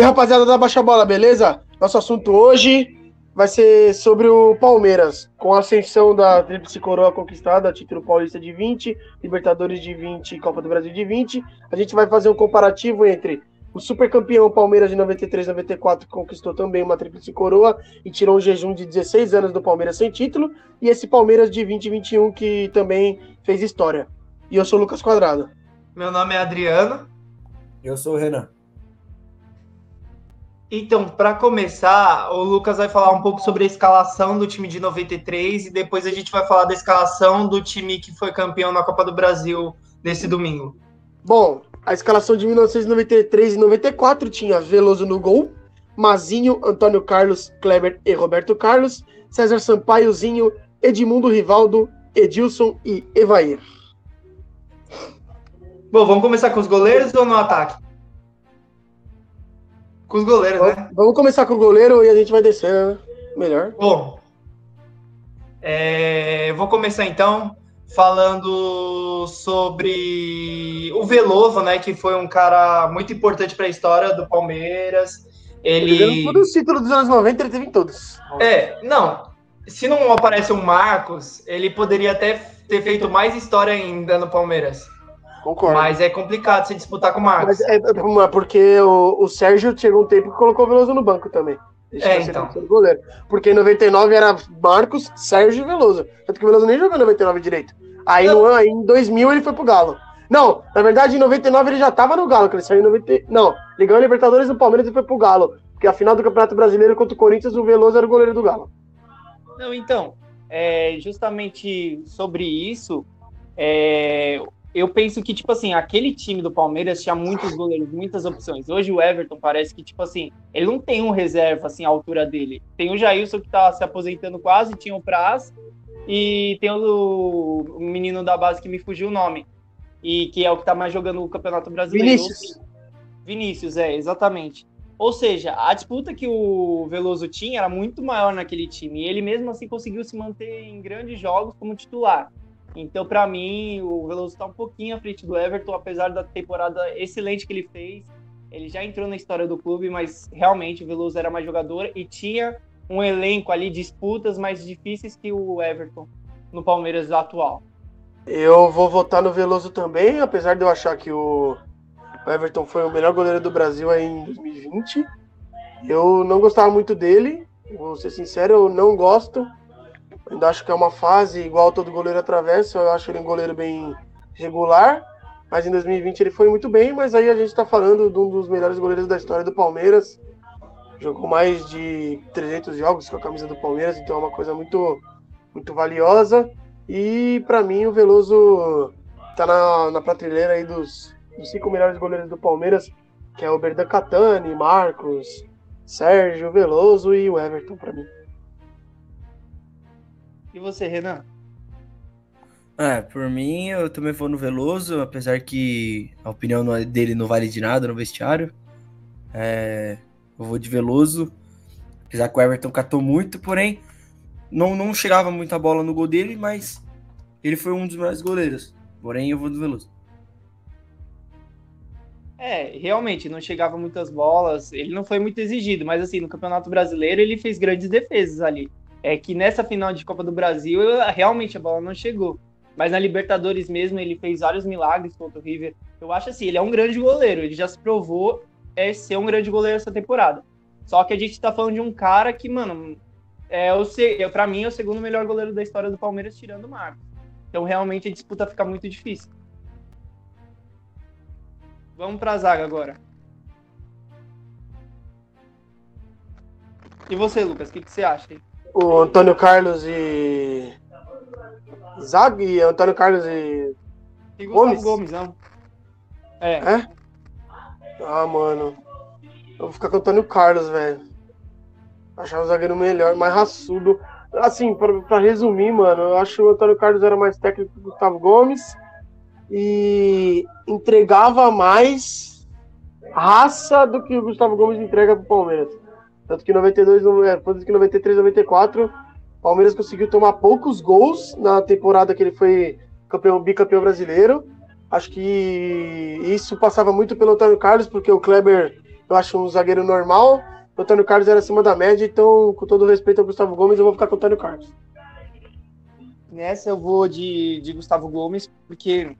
E rapaziada da Baixa Bola, beleza? Nosso assunto hoje vai ser sobre o Palmeiras, com a ascensão da Tríplice Coroa conquistada, título paulista de 20, Libertadores de 20 e Copa do Brasil de 20. A gente vai fazer um comparativo entre o supercampeão Palmeiras de 93 94, que conquistou também uma Tríplice Coroa e tirou um jejum de 16 anos do Palmeiras sem título, e esse Palmeiras de 2021 que também fez história. E eu sou o Lucas Quadrado. Meu nome é Adriano. Eu sou o Renan. Então, para começar, o Lucas vai falar um pouco sobre a escalação do time de 93 e depois a gente vai falar da escalação do time que foi campeão na Copa do Brasil nesse domingo. Bom, a escalação de 1993 e 94 tinha Veloso no gol, Mazinho, Antônio Carlos, Kleber e Roberto Carlos, César Sampaiozinho, Edmundo Rivaldo, Edilson e Evair. Bom, vamos começar com os goleiros ou no ataque? Com os goleiros, né? Vamos começar com o goleiro e a gente vai descer, né? Melhor. Bom, é, vou começar então falando sobre o Veloso, né? Que foi um cara muito importante para a história do Palmeiras. Ele. ele todos os títulos dos anos 90, ele teve em todos. É, não. Se não aparece um Marcos, ele poderia até ter feito mais história ainda no Palmeiras. Concordo. Mas é complicado se disputar com o Marcos. Mas é, porque o, o Sérgio chegou um tempo que colocou o Veloso no banco também. É, então. Goleiro. Porque em 99 era Marcos, Sérgio e Veloso. Tanto que o Veloso nem jogou em 99 direito. Aí, no, aí em 2000 ele foi pro Galo. Não, na verdade em 99 ele já tava no Galo, que ele saiu em 90. Não, ele ganhou a Libertadores no Palmeiras e foi pro Galo. Porque a final do Campeonato Brasileiro contra o Corinthians, o Veloso era o goleiro do Galo. Não, então, é, justamente sobre isso, é, eu penso que, tipo assim, aquele time do Palmeiras tinha muitos goleiros, muitas opções. Hoje o Everton parece que, tipo assim, ele não tem um reserva, assim, à altura dele. Tem o Jailson que tá se aposentando quase, tinha o Praz, e tem o, o menino da base que me fugiu o nome, e que é o que tá mais jogando o Campeonato Brasileiro. Vinícius. Vinícius, é, exatamente. Ou seja, a disputa que o Veloso tinha era muito maior naquele time, e ele mesmo assim conseguiu se manter em grandes jogos como titular. Então, para mim, o Veloso está um pouquinho à frente do Everton, apesar da temporada excelente que ele fez. Ele já entrou na história do clube, mas realmente o Veloso era mais jogador e tinha um elenco ali, disputas mais difíceis que o Everton no Palmeiras atual. Eu vou votar no Veloso também, apesar de eu achar que o Everton foi o melhor goleiro do Brasil aí em 2020. Eu não gostava muito dele, vou ser sincero, eu não gosto Ainda acho que é uma fase igual todo goleiro atravessa. Eu acho ele um goleiro bem regular. Mas em 2020 ele foi muito bem. Mas aí a gente está falando de um dos melhores goleiros da história do Palmeiras. Jogou mais de 300 jogos com a camisa do Palmeiras. Então é uma coisa muito, muito valiosa. E para mim o Veloso está na, na prateleira aí dos, dos cinco melhores goleiros do Palmeiras. Que é o Berdan Catani, Marcos, Sérgio, Veloso e o Everton para mim. E você, Renan? É, por mim, eu também vou no Veloso, apesar que a opinião dele não vale de nada no vestiário. É, eu vou de Veloso, apesar que o Everton catou muito, porém, não, não chegava muita bola no gol dele, mas ele foi um dos melhores goleiros. Porém, eu vou do Veloso. É, realmente, não chegava muitas bolas, ele não foi muito exigido, mas assim, no Campeonato Brasileiro ele fez grandes defesas ali é que nessa final de Copa do Brasil, realmente a bola não chegou. Mas na Libertadores mesmo, ele fez vários milagres contra o River. Eu acho assim, ele é um grande goleiro, ele já se provou é, ser um grande goleiro essa temporada. Só que a gente tá falando de um cara que, mano, é o é, para mim é o segundo melhor goleiro da história do Palmeiras, tirando o Marcos. Então realmente a disputa fica muito difícil. Vamos pra zaga agora. E você, Lucas, o que, que você acha? Hein? O Antônio Carlos e. Zag e Antônio Carlos e. E Gomes? Gomes, não. É. É? Ah, mano. Eu vou ficar com o Antônio Carlos, velho. Achava o zagueiro melhor, mais raçudo. Assim, pra, pra, resumir, mano, eu acho que o Antônio Carlos era mais técnico que o Gustavo Gomes e entregava mais raça do que o Gustavo Gomes entrega pro Palmeiras. Tanto que 92, é, tanto que 93, 94, o Palmeiras conseguiu tomar poucos gols na temporada que ele foi campeão, bicampeão brasileiro. Acho que isso passava muito pelo Antônio Carlos, porque o Kleber eu acho um zagueiro normal. O Antônio Carlos era acima da média, então, com todo respeito ao Gustavo Gomes, eu vou ficar com o Antônio Carlos. Nessa eu vou de, de Gustavo Gomes, porque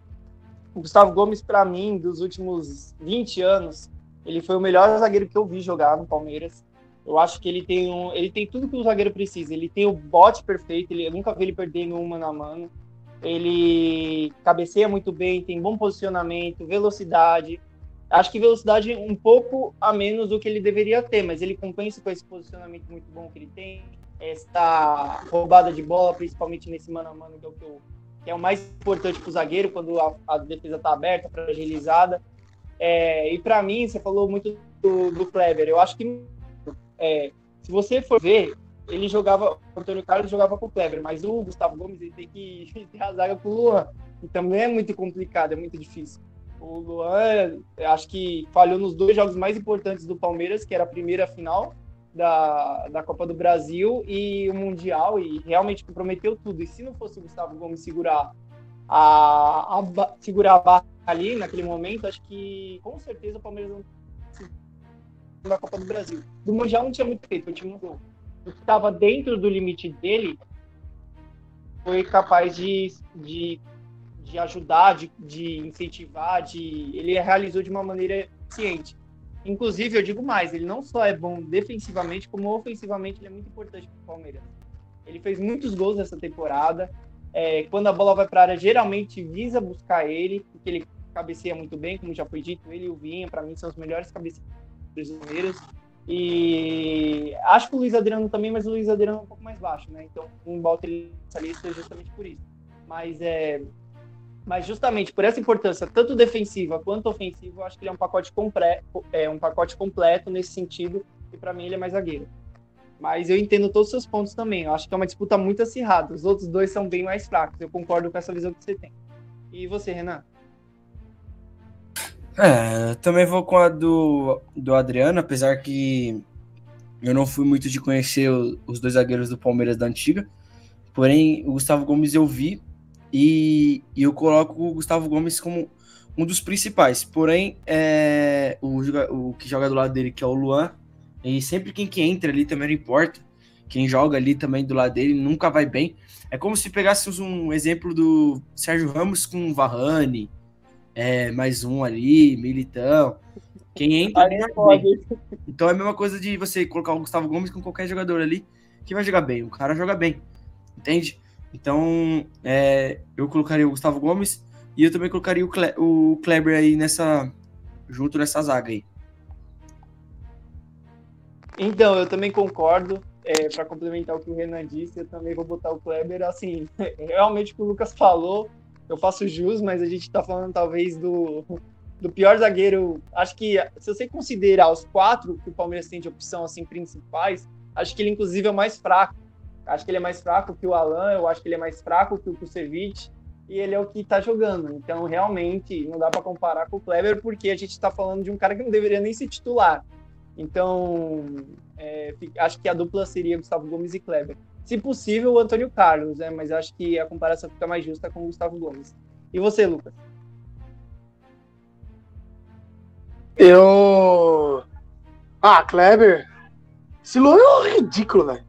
o Gustavo Gomes, para mim, dos últimos 20 anos, ele foi o melhor zagueiro que eu vi jogar no Palmeiras. Eu acho que ele tem, um, ele tem tudo que o zagueiro precisa. Ele tem o bote perfeito, ele, eu nunca vi ele perder em um mano. Ele cabeceia muito bem, tem bom posicionamento, velocidade. Acho que velocidade um pouco a menos do que ele deveria ter, mas ele compensa com esse posicionamento muito bom que ele tem. Esta roubada de bola, principalmente nesse mano a mano, que é o, que, eu, que é o mais importante para o zagueiro, quando a, a defesa está aberta, fragilizada. É, e para mim, você falou muito do, do Kleber. Eu acho que é, se você for ver, ele jogava, o Antônio Carlos jogava com o Kleber, mas o Gustavo Gomes ele tem que ter a zaga com o Luan. E também é muito complicado, é muito difícil. O Luan, acho que falhou nos dois jogos mais importantes do Palmeiras, que era a primeira final da, da Copa do Brasil e o Mundial, e realmente comprometeu tudo. E se não fosse o Gustavo Gomes segurar a, a segurar a barra ali naquele momento, acho que com certeza o Palmeiras não da Copa do Brasil. Do Mundial não tinha muito feito, o time mudou. O que estava dentro do limite dele foi capaz de, de, de ajudar, de, de incentivar, de ele realizou de uma maneira eficiente. Inclusive, eu digo mais, ele não só é bom defensivamente, como ofensivamente ele é muito importante para o Palmeiras. Ele fez muitos gols nessa temporada. É, quando a bola vai para a área, geralmente visa buscar ele, porque ele cabeceia muito bem, como já foi dito, ele e o Vinha, para mim, são os melhores cabeceadores brasileiros. E acho que o Luiz Adriano também, mas o Luiz Adriano é um pouco mais baixo, né? Então, um ele nessa lista justamente por isso. Mas é. Mas justamente por essa importância, tanto defensiva quanto ofensiva, eu acho que ele é um pacote completo, é um pacote completo nesse sentido, e para mim ele é mais zagueiro. Mas eu entendo todos os seus pontos também. Eu acho que é uma disputa muito acirrada. Os outros dois são bem mais fracos. Eu concordo com essa visão que você tem. E você, Renan? É, também vou com a do, do Adriano, apesar que eu não fui muito de conhecer o, os dois zagueiros do Palmeiras da antiga. Porém, o Gustavo Gomes eu vi e, e eu coloco o Gustavo Gomes como um dos principais. Porém, é, o, o que joga do lado dele, que é o Luan, e sempre quem que entra ali também não importa. Quem joga ali também do lado dele nunca vai bem. É como se pegássemos um exemplo do Sérgio Ramos com o Varane, é, mais um ali, Militão. Quem entra. Aí pode. Então é a mesma coisa de você colocar o Gustavo Gomes com qualquer jogador ali que vai jogar bem. O cara joga bem. Entende? Então, é, eu colocaria o Gustavo Gomes e eu também colocaria o, Cle o Kleber aí nessa. junto nessa zaga aí. Então, eu também concordo. É, para complementar o que o Renan disse, eu também vou botar o Kleber. Assim, realmente o que o Lucas falou eu faço jus, mas a gente está falando talvez do, do pior zagueiro. Acho que se você considerar os quatro que o Palmeiras tem de opção assim principais, acho que ele inclusive é o mais fraco. Acho que ele é mais fraco que o Alan, eu acho que ele é mais fraco que o Kusevich e ele é o que está jogando. Então, realmente, não dá para comparar com o Kleber, porque a gente está falando de um cara que não deveria nem ser titular. Então, é, acho que a dupla seria Gustavo Gomes e Kleber se possível, o Antônio Carlos, né? Mas acho que a comparação fica mais justa com o Gustavo Gomes. E você, Lucas? Eu. Ah, Kleber. Esse Luan é ridículo, velho.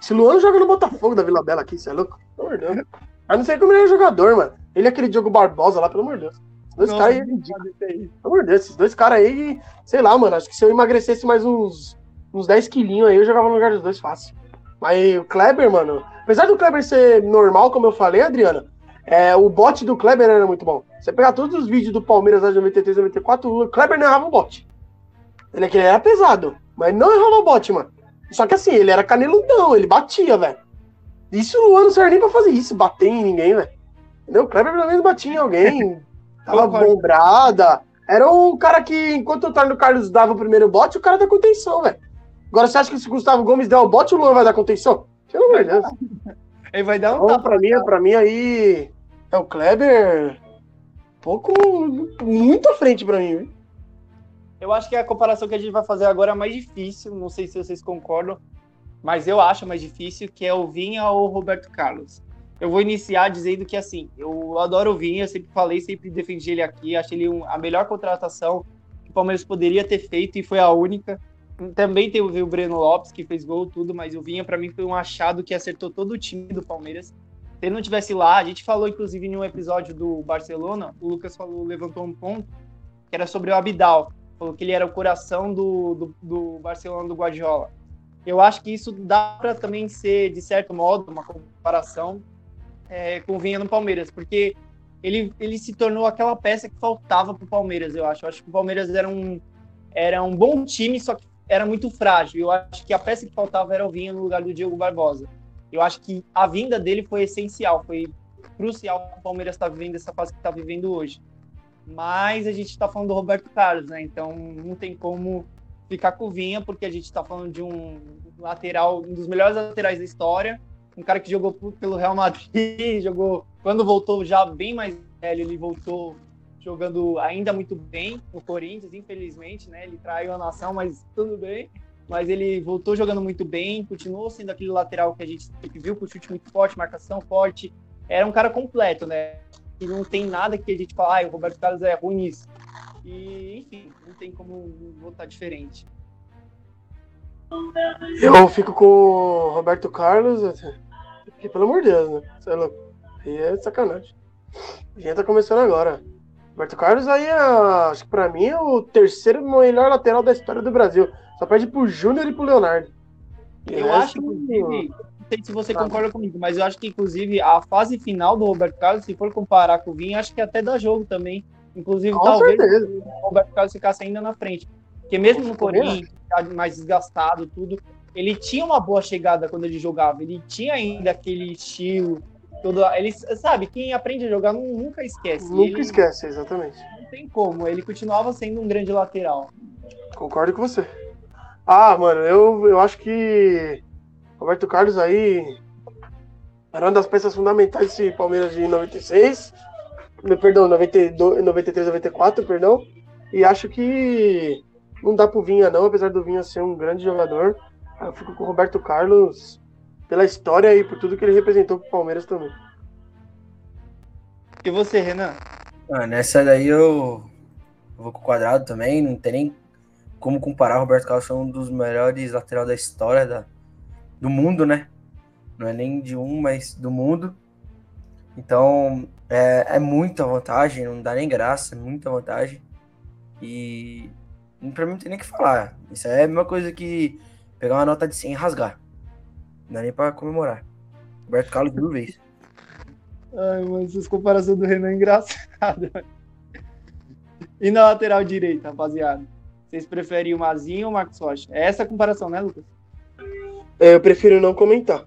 Esse Luan joga no Botafogo da Vila Bela aqui, você é louco? Pelo amor de Deus. Eu não sei como ele é jogador, mano. Ele é aquele Diogo Barbosa lá, pelo amor de Deus. Esses dois caras aí é ridículo. Pelo amor de Deus, esses dois caras aí, sei lá, mano. Acho que se eu emagrecesse mais uns, uns 10 quilinhos aí, eu jogava no lugar dos dois fácil. Mas o Kleber, mano, apesar do Kleber ser normal, como eu falei, Adriana, é, o bot do Kleber era muito bom. Você pegar todos os vídeos do Palmeiras lá de 93, 94, o Kleber não errava o bot. Ele, ele era pesado, mas não errava o bot, mano. Só que assim, ele era caneludão, ele batia, velho. Isso o Luan não serve nem pra fazer isso, bater em ninguém, velho. Entendeu? O Kleber pelo menos batia em alguém, tava bombrada. Era o cara que, enquanto o Tarno Carlos dava o primeiro bote, o cara da contenção, velho. Agora, você acha que se o Gustavo Gomes der o bote, o Luan vai dar contenção? Pelo amor de Deus. Ele vai dar um então, tapa. Pra mim, pra mim aí, é o Kleber pouco, muito à frente pra mim. Viu? Eu acho que a comparação que a gente vai fazer agora é mais difícil, não sei se vocês concordam, mas eu acho mais difícil, que é o Vinha ou o Roberto Carlos. Eu vou iniciar dizendo que, assim, eu adoro o Vinha, sempre falei, sempre defendi ele aqui, acho ele um, a melhor contratação Palmeiras poderia ter feito e foi a única. Também teve o Breno Lopes, que fez gol, tudo, mas o Vinha, para mim, foi um achado que acertou todo o time do Palmeiras. Se ele não tivesse lá, a gente falou, inclusive, em um episódio do Barcelona, o Lucas falou, levantou um ponto, que era sobre o Abidal. Falou que ele era o coração do, do, do Barcelona do Guardiola. Eu acho que isso dá para também ser, de certo modo, uma comparação é, com o Vinha no Palmeiras, porque ele, ele se tornou aquela peça que faltava para o Palmeiras, eu acho. Eu acho que o Palmeiras era um, era um bom time, só que era muito frágil. Eu acho que a peça que faltava era o Vinha no lugar do Diego Barbosa. Eu acho que a vinda dele foi essencial, foi crucial para o Palmeiras estar tá vivendo essa fase que está vivendo hoje. Mas a gente está falando do Roberto Carlos, né? Então não tem como ficar com o Vinha, porque a gente está falando de um lateral, um dos melhores laterais da história, um cara que jogou pelo Real Madrid, jogou quando voltou já bem mais velho, ele voltou jogando ainda muito bem no Corinthians, infelizmente, né? Ele traiu a nação, mas tudo bem. Mas ele voltou jogando muito bem, continuou sendo aquele lateral que a gente viu com chute muito forte, marcação forte. Era um cara completo, né? E não tem nada que a gente fala, ah, o Roberto Carlos é ruim nisso. E, enfim, não tem como votar diferente. Eu fico com o Roberto Carlos, porque, pelo amor de Deus, né? Você é louco. Aí é sacanagem. A gente tá começando agora. Roberto Carlos aí, é, acho que pra mim é o terceiro melhor lateral da história do Brasil. Só perde pro Júnior e pro Leonardo. E eu acho, inclusive, não sei se você concorda comigo, mas eu acho que, inclusive, a fase final do Roberto Carlos, se for comparar com o Vinho, acho que até dá jogo também. Inclusive, com talvez certeza. o Roberto Carlos ficasse ainda na frente. Porque mesmo no Corinthians, mais desgastado, tudo, ele tinha uma boa chegada quando ele jogava. Ele tinha ainda aquele estilo, Todo, ele sabe, quem aprende a jogar nunca esquece. Nunca ele, esquece, exatamente. Não tem como, ele continuava sendo um grande lateral. Concordo com você. Ah, mano, eu, eu acho que Roberto Carlos aí era uma das peças fundamentais desse Palmeiras de 96, perdão, 92, 93, 94, perdão, e acho que não dá pro Vinha não, apesar do Vinha ser um grande jogador, eu fico com o Roberto Carlos pela história e por tudo que ele representou pro Palmeiras também. E você, Renan? Ah, nessa daí eu vou com o quadrado também, não tem nem como comparar. O Roberto Carlos é um dos melhores laterais da história da, do mundo, né? Não é nem de um, mas do mundo. Então é, é muita vantagem, não dá nem graça, é muita vantagem. E pra mim não tem nem o que falar. Isso é a mesma coisa que pegar uma nota de 100 e rasgar. Não dá nem pra comemorar. Roberto Carlos mil vezes. Ai, mano, essas comparações do Renan é engraçada. E na lateral direita, rapaziada? Vocês preferem o Mazinho ou o Marcos Rocha? É essa a comparação, né, Lucas? É, eu prefiro não comentar.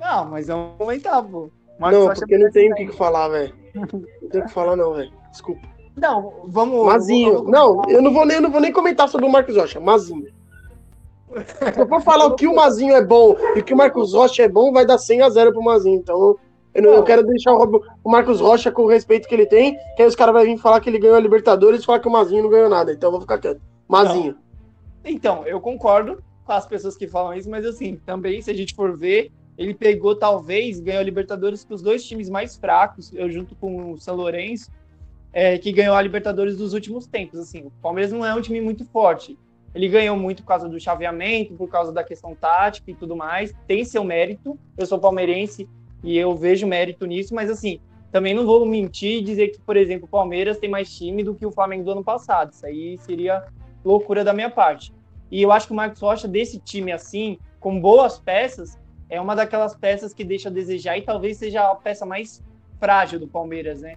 Não, mas vamos comentar, pô. Marcos não, Rocha porque não tem o que, que falar, velho. Não tem o que falar, não, velho. Desculpa. Não, vamos. Mazinho. Vamos, vamos... Não, eu não vou nem, eu não vou nem comentar sobre o Marcos Rocha. Mazinho. Se eu for falar o que o Mazinho é bom e o que o Marcos Rocha é bom, vai dar 100 a 0 pro Mazinho. Então, eu, não, eu quero deixar o, o, Marcos Rocha com o respeito que ele tem, que aí os caras vão vir falar que ele ganhou a Libertadores e falar que o Mazinho não ganhou nada. Então, eu vou ficar quieto. Mazinho. Não. Então, eu concordo com as pessoas que falam isso, mas assim, também, se a gente for ver, ele pegou, talvez, ganhou a Libertadores com os dois times mais fracos, eu junto com o São Lourenço, é, que ganhou a Libertadores dos últimos tempos. Assim, o Palmeiras não é um time muito forte. Ele ganhou muito por causa do chaveamento, por causa da questão tática e tudo mais. Tem seu mérito. Eu sou palmeirense e eu vejo mérito nisso, mas assim, também não vou mentir e dizer que, por exemplo, o Palmeiras tem mais time do que o Flamengo do ano passado. Isso aí seria loucura da minha parte. E eu acho que o Marcos Rocha, desse time assim, com boas peças, é uma daquelas peças que deixa a desejar e talvez seja a peça mais frágil do Palmeiras, né?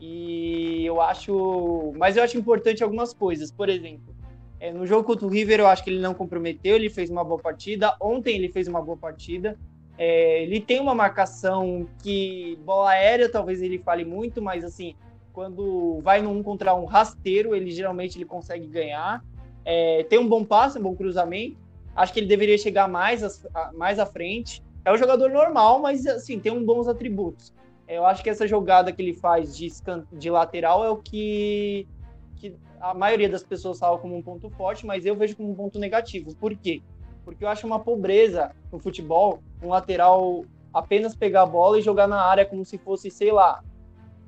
E eu acho. Mas eu acho importante algumas coisas. Por exemplo, é, no jogo contra o River, eu acho que ele não comprometeu, ele fez uma boa partida. Ontem ele fez uma boa partida. É, ele tem uma marcação que bola aérea, talvez ele fale muito, mas assim, quando vai num contra um rasteiro, ele geralmente ele consegue ganhar. É, tem um bom passe, um bom cruzamento. Acho que ele deveria chegar mais, a, mais à frente. É um jogador normal, mas assim, tem um bons atributos. É, eu acho que essa jogada que ele faz de, de lateral é o que que a maioria das pessoas fala como um ponto forte, mas eu vejo como um ponto negativo. Por quê? Porque eu acho uma pobreza no futebol um lateral apenas pegar a bola e jogar na área como se fosse, sei lá,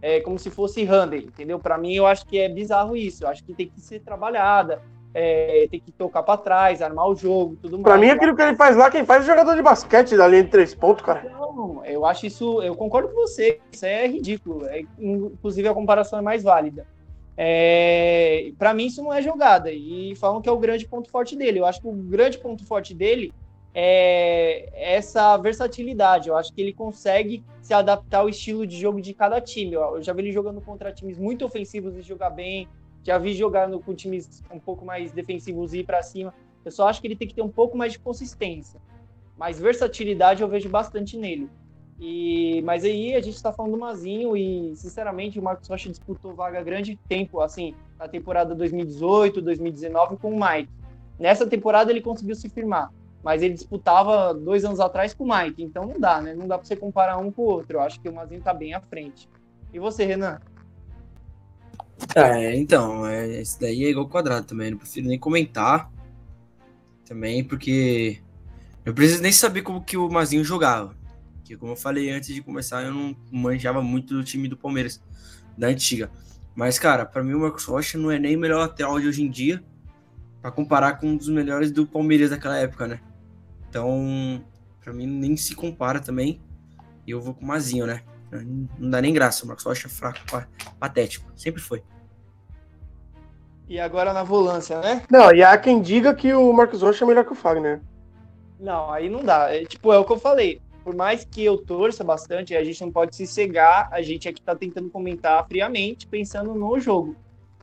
é, como se fosse handle, entendeu? Para mim, eu acho que é bizarro isso. Eu acho que tem que ser trabalhada, é, tem que tocar para trás, armar o jogo, tudo mais. Pra mim, aquilo que ele faz lá, quem faz é jogador de basquete da linha de três pontos, cara. Não, eu acho isso, eu concordo com você, isso é ridículo. É, inclusive, a comparação é mais válida. É, para mim, isso não é jogada. E falam que é o grande ponto forte dele. Eu acho que o grande ponto forte dele é essa versatilidade. Eu acho que ele consegue se adaptar ao estilo de jogo de cada time. Eu já vi ele jogando contra times muito ofensivos e jogar bem. Já vi jogando com times um pouco mais defensivos e ir para cima. Eu só acho que ele tem que ter um pouco mais de consistência. Mas versatilidade eu vejo bastante nele. E, mas aí a gente está falando do Mazinho e, sinceramente, o Marcos Rocha disputou vaga grande tempo, assim, na temporada 2018, 2019 com o Mike. Nessa temporada ele conseguiu se firmar mas ele disputava dois anos atrás com o Mike, então não dá, né? Não dá para você comparar um com o outro. Eu acho que o Mazinho tá bem à frente. E você, Renan? É, então, é, esse daí é igual quadrado também, não prefiro nem comentar também, porque eu preciso nem saber como que o Mazinho jogava. Que como eu falei antes de começar, eu não manjava muito do time do Palmeiras, da antiga. Mas, cara, para mim o Marcos Rocha não é nem o melhor lateral de hoje em dia, para comparar com um dos melhores do Palmeiras daquela época, né? Então, para mim, nem se compara também. E eu vou com o Mazinho, né? Não dá nem graça. O Marcos Rocha é fraco, patético. Sempre foi. E agora na volância, né? Não, e há quem diga que o Marcos Rocha é melhor que o Fagner. Não, aí não dá. É, tipo, é o que eu falei. Por mais que eu torça bastante, a gente não pode se cegar. A gente aqui tá tentando comentar friamente, pensando no jogo.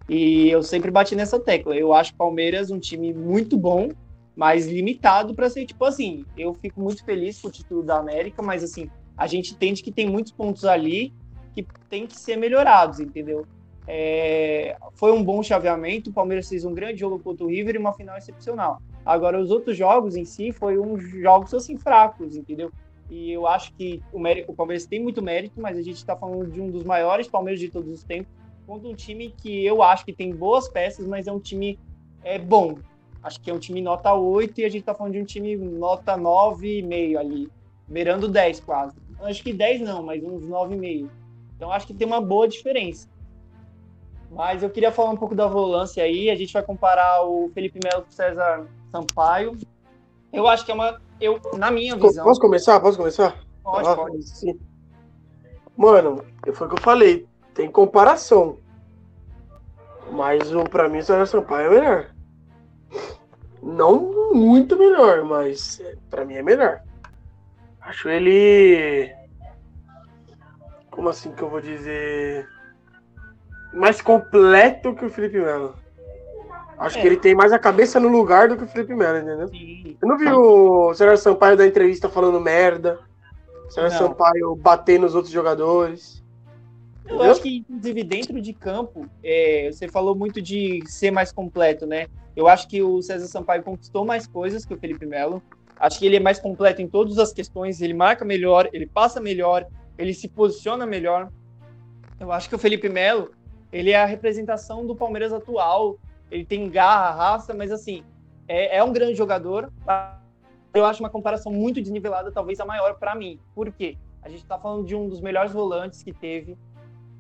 E eu sempre bati nessa tecla. Eu acho o Palmeiras um time muito bom, mais limitado para ser tipo assim. Eu fico muito feliz com o título da América, mas assim, a gente entende que tem muitos pontos ali que tem que ser melhorados, entendeu? É, foi um bom chaveamento, o Palmeiras fez um grande jogo contra o River e uma final excepcional. Agora, os outros jogos em si foram jogos assim fracos, entendeu? E eu acho que o, mérito, o Palmeiras tem muito mérito, mas a gente está falando de um dos maiores Palmeiras de todos os tempos, contra um time que eu acho que tem boas peças, mas é um time é bom, Acho que é um time nota 8 e a gente tá falando de um time nota 9,5 ali, beirando 10 quase. Acho que 10 não, mas uns 9,5. Então acho que tem uma boa diferença. Mas eu queria falar um pouco da volância aí. A gente vai comparar o Felipe Melo com o César Sampaio. Eu acho que é uma. Eu, na minha visão. Posso começar? Posso começar? Pode, ah, pode. Sim. Mano, foi o que eu falei. Tem comparação. Mas o, pra mim o César Sampaio é melhor. Não muito melhor, mas para mim é melhor. Acho ele. Como assim que eu vou dizer? Mais completo que o Felipe Melo. Acho é. que ele tem mais a cabeça no lugar do que o Felipe Melo, entendeu? Sim. Eu não vi o Sérgio Sampaio da entrevista falando merda. Sérgio Sampaio bater nos outros jogadores. Eu acho que, inclusive, dentro de campo, é, você falou muito de ser mais completo, né? Eu acho que o César Sampaio conquistou mais coisas que o Felipe Melo. Acho que ele é mais completo em todas as questões, ele marca melhor, ele passa melhor, ele se posiciona melhor. Eu acho que o Felipe Melo, ele é a representação do Palmeiras atual. Ele tem garra, raça, mas assim, é, é um grande jogador. Eu acho uma comparação muito desnivelada, talvez a maior para mim. Por quê? A gente está falando de um dos melhores volantes que teve,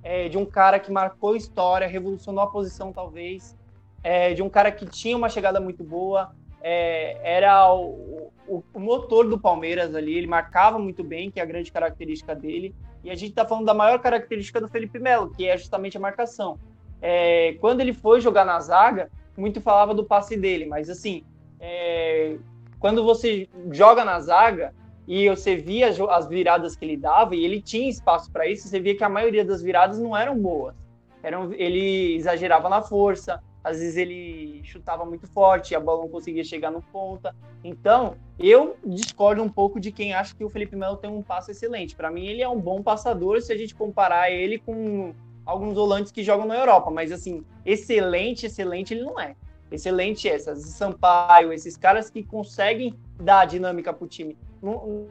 é, de um cara que marcou história, revolucionou a posição, talvez, é, de um cara que tinha uma chegada muito boa, é, era o, o, o, motor do Palmeiras ali, ele marcava muito bem, que é a grande característica dele. E a gente está falando da maior característica do Felipe Melo, que é justamente a marcação. É, quando ele foi jogar na zaga, muito falava do passe dele, mas assim, é, quando você joga na zaga, e você via as viradas que ele dava e ele tinha espaço para isso, você via que a maioria das viradas não eram boas. Eram, ele exagerava na força, às vezes ele chutava muito forte, a bola não conseguia chegar no ponta. Então, eu discordo um pouco de quem acha que o Felipe Melo tem um passo excelente. Para mim, ele é um bom passador se a gente comparar ele com alguns volantes que jogam na Europa, mas assim, excelente, excelente ele não é. Excelente essas Sampaio, esses caras que conseguem dar dinâmica pro time não,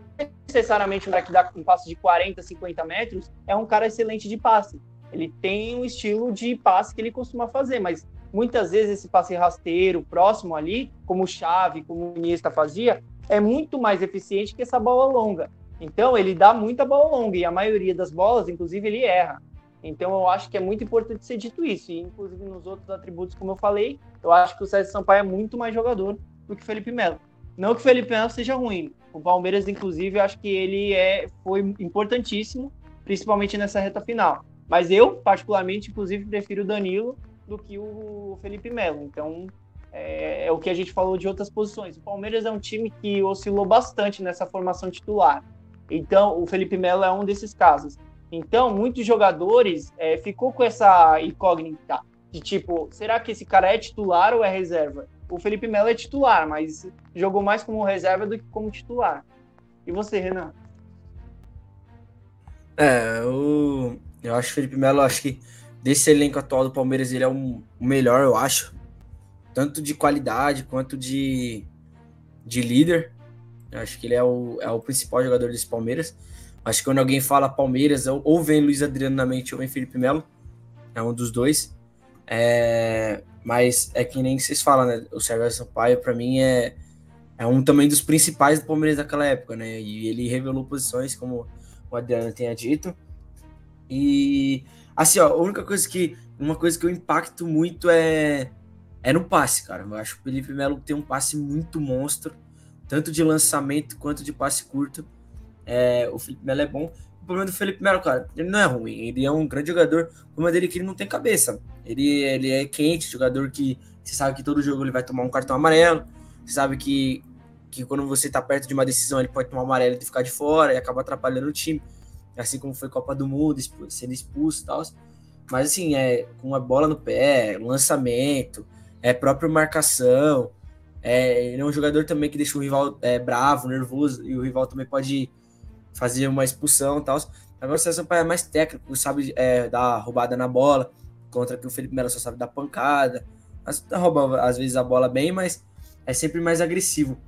necessariamente um cara que dá um passe de 40, 50 metros é um cara excelente de passe. Ele tem um estilo de passe que ele costuma fazer, mas muitas vezes esse passe rasteiro, próximo ali, como o Chave, como o Iniesta fazia, é muito mais eficiente que essa bola longa. Então ele dá muita bola longa e a maioria das bolas, inclusive, ele erra. Então eu acho que é muito importante ser dito isso. E inclusive nos outros atributos, como eu falei, eu acho que o César Sampaio é muito mais jogador do que o Felipe Melo. Não que o Felipe Melo seja ruim. O Palmeiras, inclusive, eu acho que ele é, foi importantíssimo, principalmente nessa reta final. Mas eu, particularmente, inclusive, prefiro o Danilo do que o Felipe Melo. Então, é, é, o que a gente falou de outras posições. O Palmeiras é um time que oscilou bastante nessa formação titular. Então, o Felipe Melo é um desses casos. Então, muitos jogadores é, ficou com essa incógnita de tipo, será que esse cara é titular ou é reserva? O Felipe Melo é titular, mas jogou mais como reserva do que como titular. E você, Renan? É, eu, eu acho que o Felipe Melo, acho que desse elenco atual do Palmeiras, ele é o melhor, eu acho. Tanto de qualidade quanto de, de líder. Eu acho que ele é o, é o principal jogador desse Palmeiras. Acho que quando alguém fala Palmeiras, ou vem Luiz Adriano na mente ou vem Felipe Melo. É um dos dois. É, mas é que nem vocês falam, né? O Sérgio Sampaio, para mim, é, é um também dos principais do Palmeiras daquela época, né? E ele revelou posições, como o Adriano tenha dito. E assim, ó, a única coisa que. Uma coisa que eu impacto muito é, é no passe, cara. Eu acho que o Felipe Melo tem um passe muito monstro, tanto de lançamento quanto de passe curto. É, o Felipe Melo é bom. O problema do Felipe Melo, cara, ele não é ruim. Ele é um grande jogador. O problema dele é que ele não tem cabeça. Ele, ele é quente, jogador que você sabe que todo jogo ele vai tomar um cartão amarelo. Você sabe que, que quando você tá perto de uma decisão, ele pode tomar um amarelo e ficar de fora e acaba atrapalhando o time. Assim como foi Copa do Mundo, sendo expulso e tal. Mas assim, é com a bola no pé, lançamento, é própria marcação. É, ele é um jogador também que deixa o rival é, bravo, nervoso, e o rival também pode fazer uma expulsão e tal. Agora o César Sampaio é mais técnico, sabe é, dar roubada na bola, contra que o Felipe Melo só sabe dar pancada. Mas rouba às vezes a bola bem, mas é sempre mais agressivo.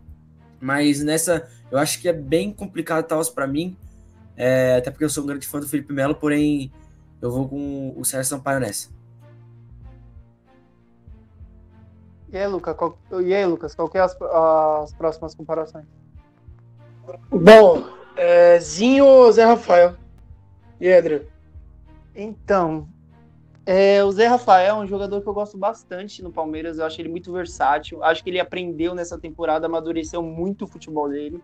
Mas nessa, eu acho que é bem complicado tal para mim, é, até porque eu sou um grande fã do Felipe Melo, porém eu vou com o César Sampaio nessa. E aí, Lucas, qual, e aí, Lucas, qual que é as, as próximas comparações? Bom, é, Zinho ou Zé Rafael? E Adriano? Então, é, o Zé Rafael é um jogador que eu gosto bastante no Palmeiras. Eu acho ele muito versátil. Acho que ele aprendeu nessa temporada, amadureceu muito o futebol dele.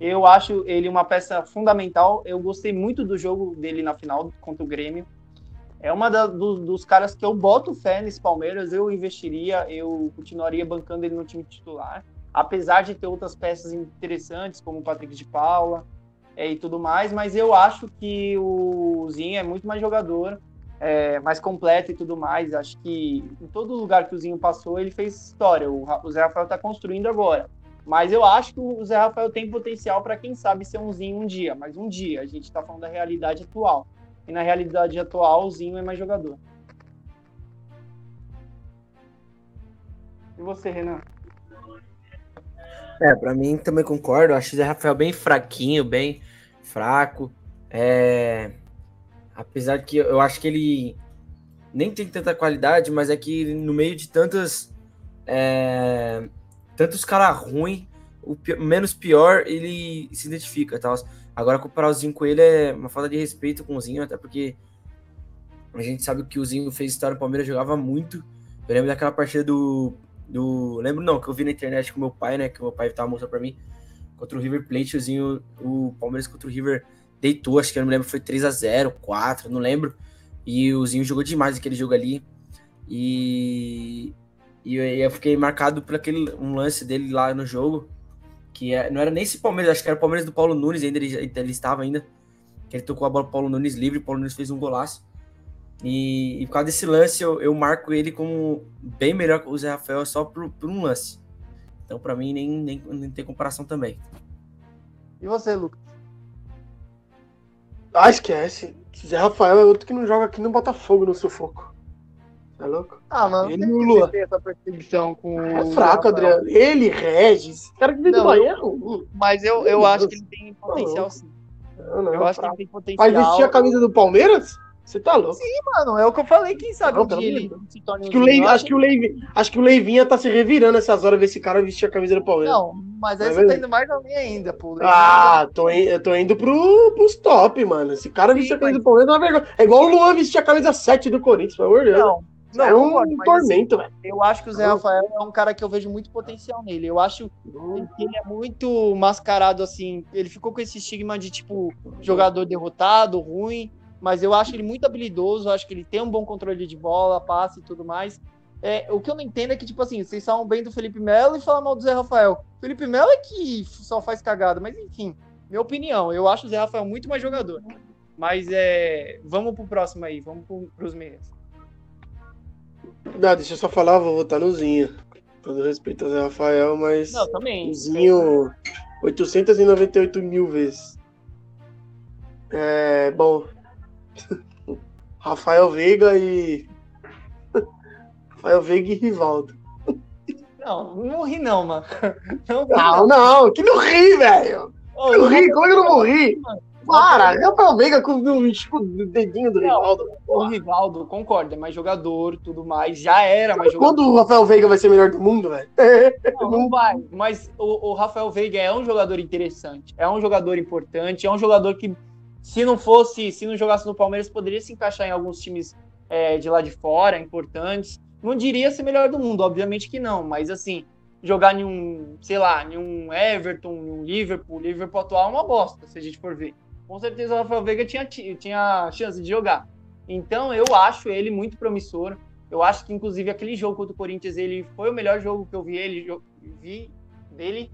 Eu acho ele uma peça fundamental. Eu gostei muito do jogo dele na final contra o Grêmio. É uma da, do, dos caras que eu boto fé nesse Palmeiras. Eu investiria, eu continuaria bancando ele no time titular. Apesar de ter outras peças interessantes, como o Patrick de Paula, é, e tudo mais, mas eu acho que o Zinho é muito mais jogador, é, mais completo e tudo mais. Acho que em todo lugar que o Zinho passou, ele fez história. O, o Zé Rafael está construindo agora. Mas eu acho que o Zé Rafael tem potencial para, quem sabe, ser um Zinho um dia. Mas um dia, a gente está falando da realidade atual. E na realidade atual, o Zinho é mais jogador. E você, Renan? É, para mim também concordo. Acho o Zé Rafael bem fraquinho, bem fraco. É... Apesar que eu acho que ele nem tem tanta qualidade, mas é que no meio de tantas. É... Tantos caras ruins, o menos pior ele se identifica. Tá? Agora comparar o Zinho com ele é uma falta de respeito com o Zinho, até porque a gente sabe que o Zinho fez história no Palmeiras, jogava muito. Eu lembro daquela partida do. Do lembro não, que eu vi na internet com meu pai, né? Que meu pai tava mostrando pra mim contra o River Plate, o, Palmeiras contra o River deitou, acho que eu não me lembro, foi 3 a 0 4 não lembro. E o Zinho jogou demais aquele jogo ali. E, e eu fiquei marcado por aquele um lance dele lá no jogo, que é, não era nem esse Palmeiras, acho que era o Palmeiras do Paulo Nunes, ainda ele, ele estava ainda. Que ele tocou a bola pro Paulo Nunes livre, o Paulo Nunes fez um golaço. E, e por causa desse lance, eu, eu marco ele como bem melhor que o Zé Rafael só por, por um lance. Então, para mim, nem, nem, nem tem comparação também. E você, Lucas? Ah, esquece. Zé Rafael é outro que não joga aqui no Botafogo no sufoco. É louco? Ah, mano, ele não essa perseguição com É fraco, Adriano. Ele, Regis. O cara que vem do Bahia é ruim. Mas eu, eu acho que ele tem potencial sim. Não, não, eu é acho que ele tem potencial. Vai vestir a camisa do Palmeiras? Você tá louco. Mano, é o que eu falei, quem sabe Não, um dia ele se um Acho que, acho, que o Leiv, acho que o Leivinha tá se revirando essas horas ver esse cara vestir a camisa do Palmeiras. Não, mas aí É você tá verdade. indo mais além ainda, pô. Ah, tô, in- eu tô indo pro, pros top, mano. Esse cara vestir a camisa do Palmeiras é uma vergonha. É igual o Luan vestir a camisa 7 do Corinthians, pelo amor de Deus. não, não, é um mas, tormento, velho. assim, eu acho que o Zé Rafael é um cara que eu vejo muito potencial nele. Eu acho que ele é muito mascarado, assim. Ele ficou com esse estigma de, tipo, jogador derrotado, ruim. Mas eu acho ele muito habilidoso, acho que ele tem um bom controle de bola, passe e tudo mais. É, o que eu não entendo é que, tipo assim, vocês falam bem do Felipe Melo e falam mal do Zé Rafael. Felipe Melo é que só faz cagada, mas enfim, minha opinião. Eu acho o Zé Rafael muito mais jogador. Mas é. Vamos pro próximo aí, vamos pro, pros meias. Não, deixa eu só falar, vou votar no Zinho. Todo respeito ao Zé Rafael, mas. Não, também. o Zinho 898 mil vezes. É, bom. Rafael Veiga e. Rafael Veiga e Rivaldo. Não, não ri não, mano. Não, Não, não, que não ri, velho. Ô, Eu ri, como é que eu não vou rir? Mano, Para, Rafael Veiga com o tipo, dedinho do Não. Rivaldo. O Rivaldo, concordo, é mais jogador, tudo mais. Já era mais jogador. Quando o Rafael Veiga vai ser melhor do mundo, velho? Não, não vai. Mas o, o Rafael Veiga é um jogador interessante, é um jogador importante, é um jogador que, se não fosse, se não jogasse no Palmeiras, poderia se encaixar em alguns times é, de lá de fora, importantes. Não diria ser melhor do mundo, obviamente que não, mas assim, jogar em um, sei lá, em um Everton, em um Liverpool, Liverpool atual é uma bosta, se a gente for ver. Com certeza o Rafael Veiga tinha, tinha chance de jogar. Então eu acho ele muito promissor. Eu acho que, inclusive, aquele jogo contra o Corinthians, ele foi o melhor jogo que eu vi ele vi dele.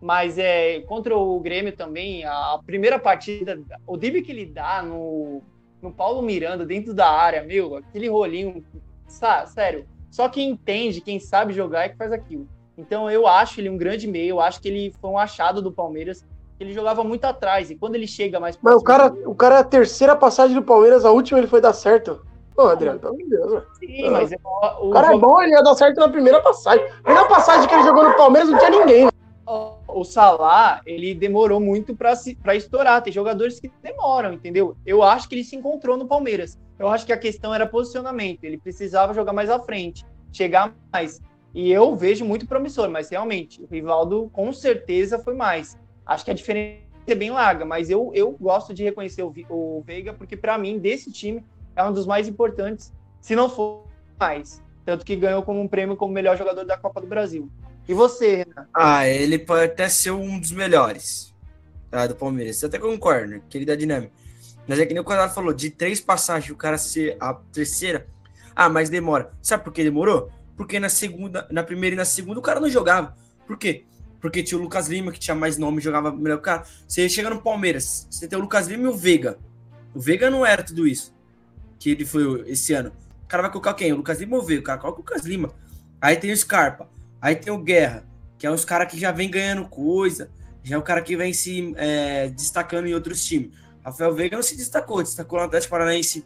Mas é contra o Grêmio também, a primeira partida, o drible que ele dá no, no Paulo Miranda dentro da área, meu, aquele rolinho, sério. Só quem entende, quem sabe jogar é que faz aquilo. Então eu acho ele um grande meio, eu acho que ele foi um achado do Palmeiras. Ele jogava muito atrás e quando ele chega mais Mas o cara, o cara é a terceira passagem do Palmeiras, a última ele foi dar certo. Pô, Adriano, pelo amor de Deus. Sim, mas é o, O cara é jogo- bom, ele ia dar certo na primeira passagem. A primeira passagem que ele jogou no Palmeiras não tinha ninguém. velho. O Salah, ele demorou muito para estourar. Tem jogadores que demoram, entendeu? Eu acho que ele se encontrou no Palmeiras. Eu acho que a questão era posicionamento. Ele precisava jogar mais à frente, chegar mais. E eu vejo muito promissor, mas realmente, o Rivaldo com certeza foi mais. Acho que a diferença é bem larga, mas eu, eu gosto de reconhecer o, o Veiga, porque pra mim, desse time, é um dos mais importantes, se não for mais. Tanto que ganhou como um prêmio como melhor jogador da Copa do Brasil. E você, Renan? Ah, ele pode até ser um dos melhores tá, do Palmeiras. Eu até concordo, né? Que ele dá dinâmica. Mas é que nem o Quadrado falou, de três passagens, o cara ser a terceira. Ah, mas demora. Sabe por que demorou? Porque na segunda, na primeira e na segunda o cara não jogava. Por quê? Porque tinha o Lucas Lima, que tinha mais nome, jogava melhor que o cara. Você chega no Palmeiras, você tem o Lucas Lima e o Veiga. O Veiga não era tudo isso que ele foi esse ano. O cara vai colocar quem? O Lucas Lima ou o Veiga? O cara coloca o Lucas Lima. Aí tem o Scarpa. Aí tem o Guerra, que é uns caras que já vem ganhando coisa, já é o cara que vem se é, destacando em outros times. Rafael Veiga não se destacou, destacou no Atlético Paranaense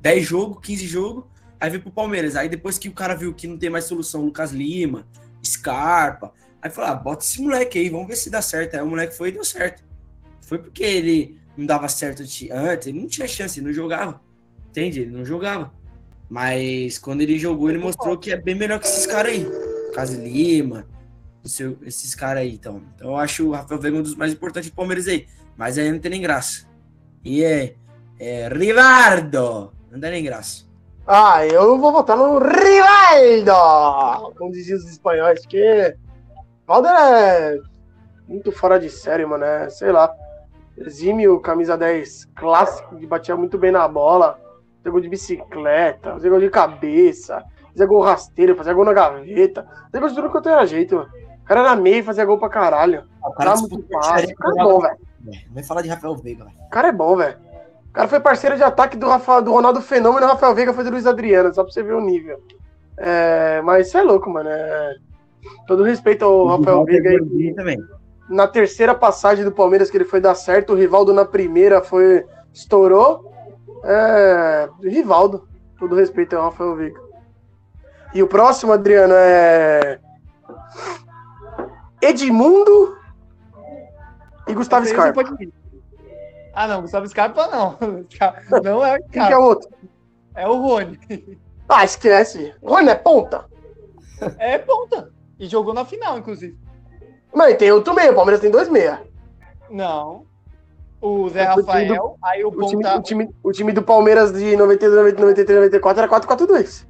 10 jogos, 15 jogos, aí veio pro Palmeiras. Aí depois que o cara viu que não tem mais solução, Lucas Lima, Scarpa, aí falou: ah, bota esse moleque aí, vamos ver se dá certo. Aí o moleque foi e deu certo. Foi porque ele não dava certo antes, ele não tinha chance, ele não jogava. Entende? Ele não jogava. Mas quando ele jogou, ele mostrou que é bem melhor que esses caras aí. Lucas Lima, esse- esses caras aí, então. Então eu acho o Rafael Veiga um dos mais importantes do Palmeiras aí. Mas aí não tem nem graça. E é, é Rivardo. Não dá nem graça. Ah, eu vou votar no Rivaldo! Como diziam os espanhóis, porque Rivaldo é muito fora de série, mano. É, sei lá. Exímio, camisa 10 clássico, que batia muito bem na bola. Gol de bicicleta, gol de cabeça, fazia gol rasteiro, fazia gol na gaveta. Fazia gol de tudo quanto era jeito, mano. O cara era meio fazia gol pra caralho. O O cara é muito fácil. O cara é bom, velho. Vai falar de Rafael Veiga, velho. O cara é bom, velho. O cara foi parceiro de ataque do, Rafa, do Ronaldo Fenômeno e Rafael Veiga foi do Luiz Adriano, só pra você ver o nível. É, mas você é louco, mano. É... Todo respeito ao Rafael Veiga aí. também. Na terceira passagem do Palmeiras que ele foi dar certo, o Rivaldo na primeira foi. estourou. É. Rivaldo. Todo respeito ao Rafael Veiga. E o próximo, Adriano, é. Edmundo e Gustavo Scarpa. pode. Ah, não, Gustavo Scarpa não. Não é o Quem que é Scarpa, o outro? é o Rony. Ah, esquece. Rony é ponta. É ponta. E jogou na final, inclusive. Mas tem outro meia. O Palmeiras tem dois meia. Não. O Zé O time do- Rafael, aí o O time, o, time, o time do Palmeiras de 92, 93, 94 era 4-4-2.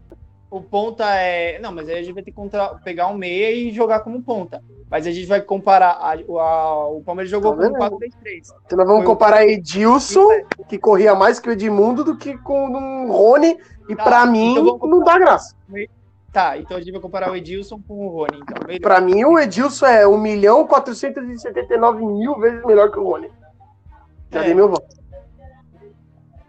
O ponta é. Não, mas aí a gente vai ter que contra- pegar um meia e jogar como ponta. Mas a gente vai comparar. a- o- a- o Palmeiras jogou Tá vendo? 4-3-3. Então nós vamos Foi comparar Edilson, que corria mais que o Edmundo, do que com o Rony. E Tá, pra mim, então vamos não dá graça. Tá, então a gente vai comparar o Edilson com o Rony. Então, melhor. Pra mim, o Edilson é 1 milhão 479 mil vezes melhor que o Rony. Já É. dei meu voto.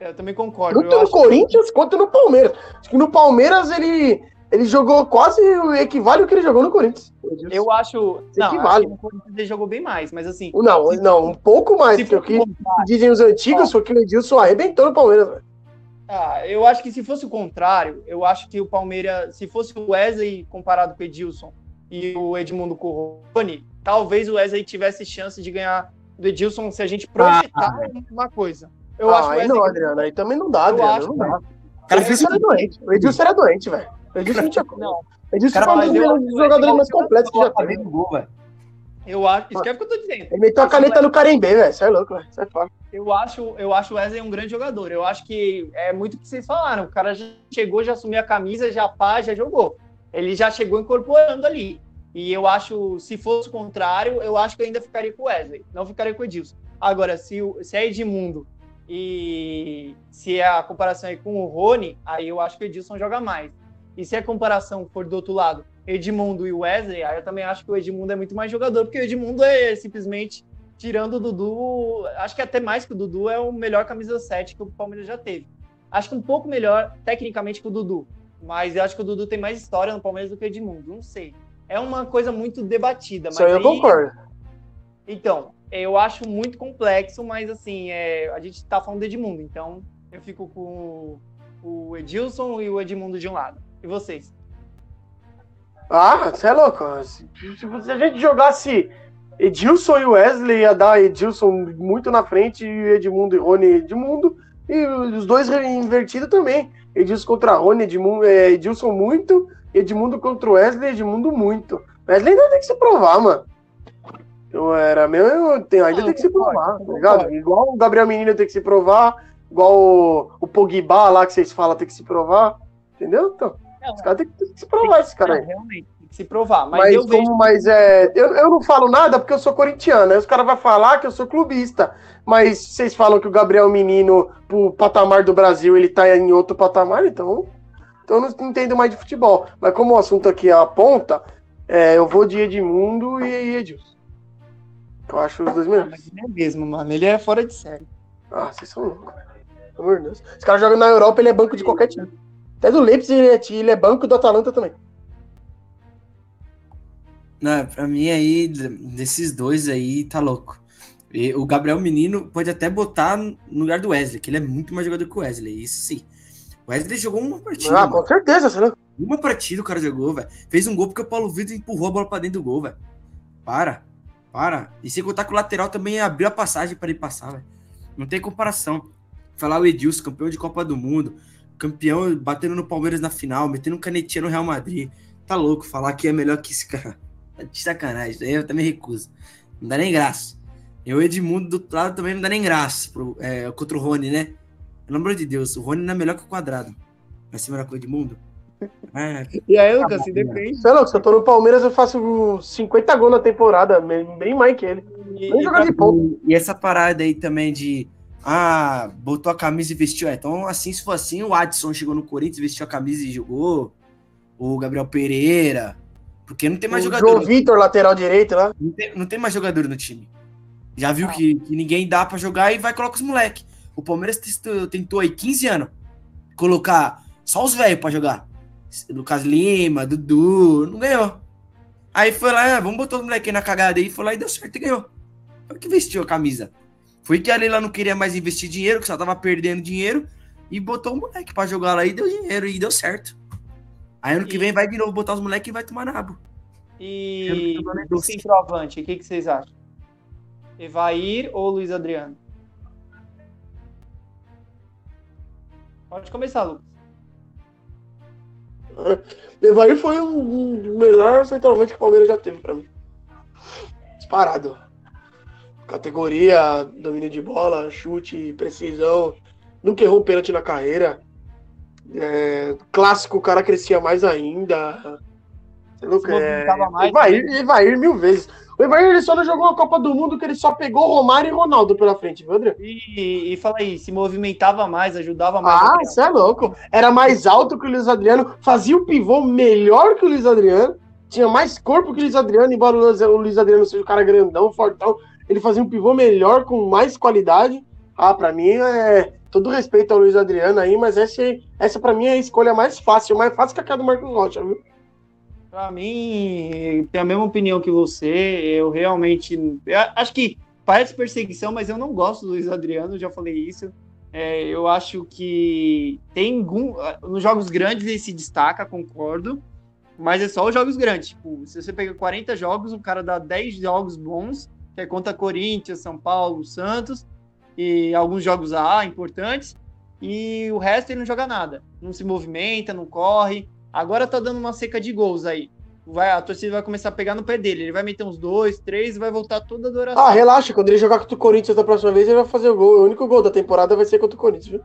Eu também concordo. Tanto Eu no acho Corinthians quanto no Palmeiras. Acho que no Palmeiras ele, ele jogou quase o equivale ao que ele jogou no Corinthians. Eu acho. Isso Não, equivale. acho que no Corinthians ele jogou bem mais, mas assim. Não, se- não, um pouco mais. se Porque o que dizem os antigos foi que o Edilson arrebentou no Palmeiras. velho. Ah, eu acho que se fosse o contrário, eu acho que o Palmeiras, se fosse o Wesley comparado com o Edilson e o Edmundo Rony, talvez o Wesley tivesse chance de ganhar do Edilson se a gente projetar uma coisa. Eu ah, acho que o aí não, Wesley. Adriano. Aí também não dá, Eu Adriano. acho, não dá. O cara o fez Edilson era doente. O Edilson era doente, velho. O Edilson não tinha como. O Edilson Cara, foi um dos que jogadores mais completos que já teve. dentro do gol, velho. eu acho. Isso que é o que eu tô dizendo. Ele meteu a caneta no Carembê, velho. Você é louco, velho. Você é foda. Eu acho, eu acho o Wesley um grande jogador. Eu acho que é muito o que vocês falaram. O cara já chegou, já assumiu a camisa, já pá, já jogou. Ele já chegou incorporando ali. E eu acho, se fosse o contrário, eu acho que eu ainda ficaria com o Wesley. Não ficaria com o Edilson. Agora, se, o- se é Edmundo e se é a comparação é com o Rony, aí eu acho que o Edilson joga mais. E se a comparação for do outro lado, Edmundo e Wesley, aí eu também acho que o Edmundo é muito mais jogador, porque o Edmundo é simplesmente tirando o Dudu, acho que até mais que o Dudu é o melhor camisa 7 que o Palmeiras já teve. Acho que um pouco melhor tecnicamente que o Dudu, mas eu acho que o Dudu tem mais história no Palmeiras do que o Edmundo, não sei. É uma coisa muito debatida, mas Isso aí eu aí- concordo. Então, eu acho muito complexo, mas assim, é, a gente tá falando do Edmundo, então eu fico com o Edilson e o Edmundo de um lado. E vocês? Ah, você é louco. Se, se- se a gente jogasse Edilson e Wesley, ia dar Edilson muito na frente e Edmundo e Rony Edmundo. E os dois invertidos também. Edilson contra Rony, Edmundo, é, Edilson muito, Edmundo contra Wesley, Edmundo muito. Wesley ainda tem que se provar, mano. Eu era meu, eu tenho, ainda Ah, tem que se provar, tá ligado? Igual o Gabriel Menino tem que se provar, igual o, o Pogba lá que vocês falam tem que se provar. Entendeu? Então, Não, os caras têm que, tem que se provar, esse cara aí. não, realmente, tem que se provar. Mas, Mas, eu vejo. como, mas é, eu, eu não falo nada porque eu sou corintiano. Aí os caras vão falar que eu sou clubista. Mas vocês falam que o Gabriel Menino, pro patamar do Brasil, ele tá em outro patamar, então. Então eu não entendo mais de futebol. Mas como o assunto aqui é a ponta, é, eu vou de Edmundo e Edilson. Eu acho os dois Ah, melhores. mas ele é mesmo, mano. Ele é fora de série. Ah, vocês são loucos, velho. Pelo amor de Deus. Esse cara joga na Europa, ele é banco de qualquer time. Até do Leipzig ele é, ele é banco do Atalanta também. Não, pra mim aí, desses dois aí, tá louco. E o Gabriel Menino pode até botar no lugar do Wesley, que ele é muito mais jogador que o Wesley, isso sim. O Wesley jogou uma partida, Ah, mano. com certeza, você não. Uma partida o cara jogou, velho. Fez um gol porque o Paulo Vitor empurrou a bola pra dentro do gol, velho. Para, para. E sem contar que o lateral também abriu a passagem para ele passar. Não tem comparação. Falar o Edilson, campeão de Copa do Mundo, campeão batendo no Palmeiras na final, metendo um canetinha no Real Madrid. Tá louco falar que é melhor que esse cara. Tá de sacanagem, isso aí eu também recuso. Não dá nem graça. E o Edmundo do outro lado também não dá nem graça pro, é, contra o Rony, né? Pelo amor de Deus, o Rony não é melhor que o quadrado. Vai ser melhor que o Edmundo? É, E aí, Lucas, se depende. É louco, se eu tô no Palmeiras, eu faço 50 gols na temporada, bem mais que ele. Nem jogar de pouco. E essa parada aí também de. Ah, botou a camisa e vestiu. É, então, assim, se for assim, o Adson chegou no Corinthians, vestiu a camisa e jogou. O Gabriel Pereira. Porque não tem mais o jogador. João Vitor, lateral direito lá. Não tem, não tem mais jogador no time. Já viu que, que ninguém dá pra jogar e vai colocar os moleque. O Palmeiras testou- tentou aí 15 anos colocar só os velhos pra jogar. Lucas Lima, Dudu, não ganhou. Aí foi lá, ah, vamos botar o moleque na cagada aí, foi lá e deu certo e ganhou. Foi que vestiu a camisa. Foi que a Leila não queria mais investir dinheiro, que só tava perdendo dinheiro, e botou o moleque para jogar lá e deu dinheiro e deu certo. Aí ano e... que vem vai de novo botar os moleques e vai tomar nabo. E o centroavante, o que, que vocês acham? Evair ou Luiz Adriano? Pode começar, Lucas. Evair foi o um, um melhor centralmente que o Palmeiras já teve pra mim. Disparado. Categoria, domínio de bola, chute, precisão. Nunca errou um pênalti na carreira. É, clássico, o cara crescia mais ainda. Você não quer. Evair, Evair mil vezes. O só não jogou a Copa do Mundo que ele só pegou Romário e Ronaldo pela frente, viu, André? E, e fala aí, se movimentava mais, ajudava mais. Ah, isso é louco. Era mais alto que o Luiz Adriano, fazia o pivô melhor que o Luiz Adriano, tinha mais corpo que o Luiz Adriano, embora o Luiz Adriano seja um cara grandão, fortão, ele fazia um pivô melhor, com mais qualidade. Ah, pra mim é. Todo respeito ao Luiz Adriano aí, mas essa, essa pra mim é a escolha mais fácil, mais fácil que a do Marcos Rocha, viu? Pra mim, tenho a mesma opinião que você. Eu realmente. Eu acho que parece perseguição, mas eu não gosto do Luiz Adriano, já falei isso. É, eu acho que tem nos jogos grandes ele se destaca, concordo. Mas é só os jogos grandes. Tipo, se você pega 40 jogos, o cara dá 10 jogos bons, que é contra Corinthians, São Paulo, Santos, e alguns jogos A importantes, e o resto ele não joga nada. Não se movimenta, não corre. Agora tá dando uma seca de gols aí. Vai, a torcida vai começar a pegar no pé dele. Ele vai meter uns dois, três e vai voltar toda a adoração. Ah, relaxa. Quando ele jogar contra o Corinthians da próxima vez, ele vai fazer o gol. O único gol da temporada vai ser contra o Corinthians, viu?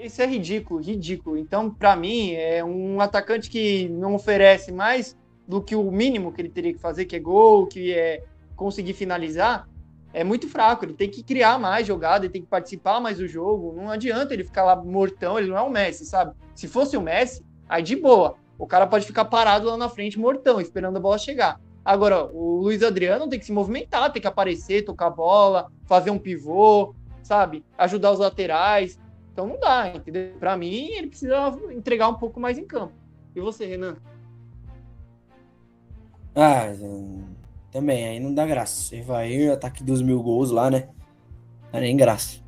Isso é ridículo, ridículo. Então, para mim, é um atacante que não oferece mais do que o mínimo que ele teria que fazer, que é gol, que é conseguir finalizar. É muito fraco. Ele tem que criar mais jogada, ele tem que participar mais do jogo. Não adianta ele ficar lá mortão. Ele não é o Messi, sabe? Se fosse o Messi, aí de boa. O cara pode ficar parado lá na frente, mortão, esperando a bola chegar. Agora, o Luiz Adriano tem que se movimentar, tem que aparecer, tocar a bola, fazer um pivô, sabe? Ajudar os laterais. Então não dá, entendeu? Para mim, ele precisa entregar um pouco mais em campo. E você, Renan? Ah, também, aí não dá graça. Você vai ir, ataque dos mil gols lá, né? Não é nem graça.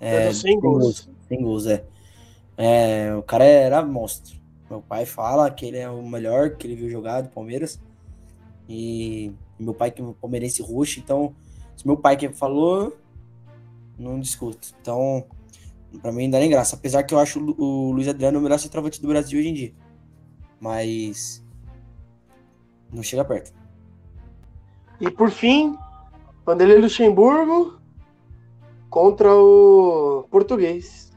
É, sem gols. Sem gols, é. é. O cara era monstro. Meu pai fala que ele é o melhor que ele viu jogar do Palmeiras. E meu pai que é palmeirense roxo, então se meu pai que falou, não discuto. Então, para mim não dá nem graça. Apesar que eu acho o Luiz Adriano o melhor centroavante do Brasil hoje em dia. Mas não chega perto. E por fim, Vanderlei Luxemburgo contra o português.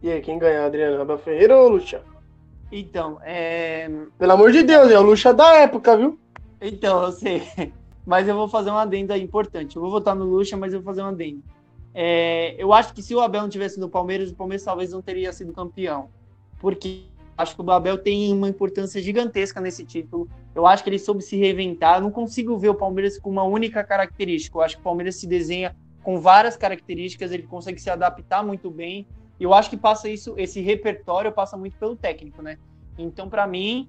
E aí, quem ganha, Adriano? Abel Ferreira ou Luciano? Então, é. Pelo amor de Deus, é o Luxa da época, viu? Então, eu sei. Mas eu vou fazer uma adenda importante. Eu vou votar no Luxa, mas eu vou fazer uma adenda. É, eu acho que se o Abel não tivesse no Palmeiras, o Palmeiras talvez não teria sido campeão. Porque acho que o Abel tem uma importância gigantesca nesse título. Eu acho que ele soube se reinventar. Eu não consigo ver o Palmeiras com uma única característica. Eu acho que o Palmeiras se desenha com várias características, ele consegue se adaptar muito bem. Eu acho que passa isso, esse repertório passa muito pelo técnico, né? Então, para mim,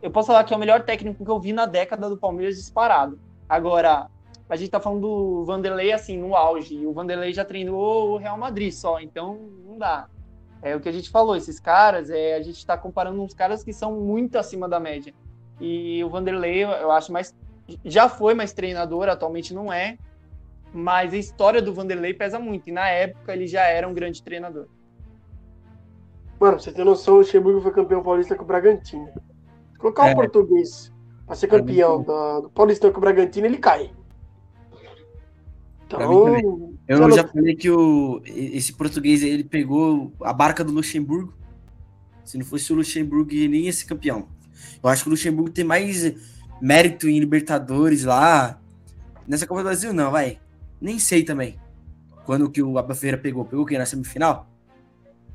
eu posso falar que é o melhor técnico que eu vi na década do Palmeiras disparado. Agora, a gente tá falando do Vanderlei assim, no auge. E o Vanderlei já treinou o Real Madrid só, então não dá. É o que a gente falou, esses caras, é, a gente está comparando uns caras que são muito acima da média. E o Vanderlei, eu acho mais. Já foi mais treinador, atualmente não é. Mas a história do Vanderlei pesa muito. E na época ele já era um grande treinador. Mano, pra você ter noção, o Luxemburgo foi campeão paulista com o Bragantino. Se colocar é. o português pra ser campeão do, do Paulistão com o Bragantino, ele cai. Então, eu já, já falei que o, esse português ele pegou a barca do Luxemburgo. Se não fosse o Luxemburgo, ele nem ia ser campeão. Eu acho que o Luxemburgo tem mais mérito em Libertadores lá. Nessa Copa do Brasil, não, vai. Nem sei também. Quando que o Abel Ferreira pegou? Pegou quem na semifinal?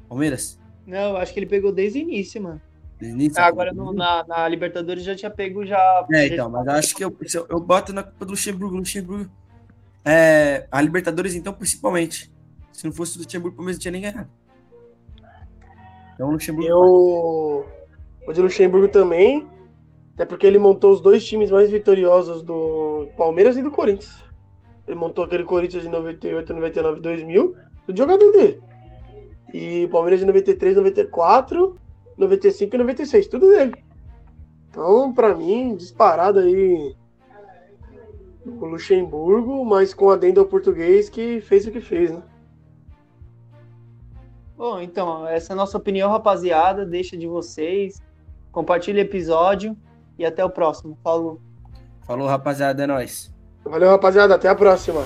Palmeiras? Não, acho que ele pegou desde o início, mano. Desde o início, Agora no, na, na, Libertadores já tinha pego já. É, então, mas acho que eu, eu, eu boto na Copa do Luxemburgo. Luxemburgo. É, a Libertadores, então, principalmente. Se não fosse o Luxemburgo, o Palmeiras não tinha nem ganhado. Então o Luxemburgo. Eu. O de Luxemburgo também. Até porque ele montou os dois times mais vitoriosos do Palmeiras e do Corinthians. Ele montou aquele Corinthians de 98, 99, 2000. O jogador dele. E Palmeiras de 93, 94, 95 e 96, tudo dele. Então, para mim, disparado aí o Luxemburgo, mas com adendo ao português que fez o que fez, né? Bom, então, essa é a nossa opinião, rapaziada. Deixa de vocês. Compartilha o episódio e até o próximo. Falou. Falou, rapaziada, é nóis. Valeu, rapaziada. Até a próxima.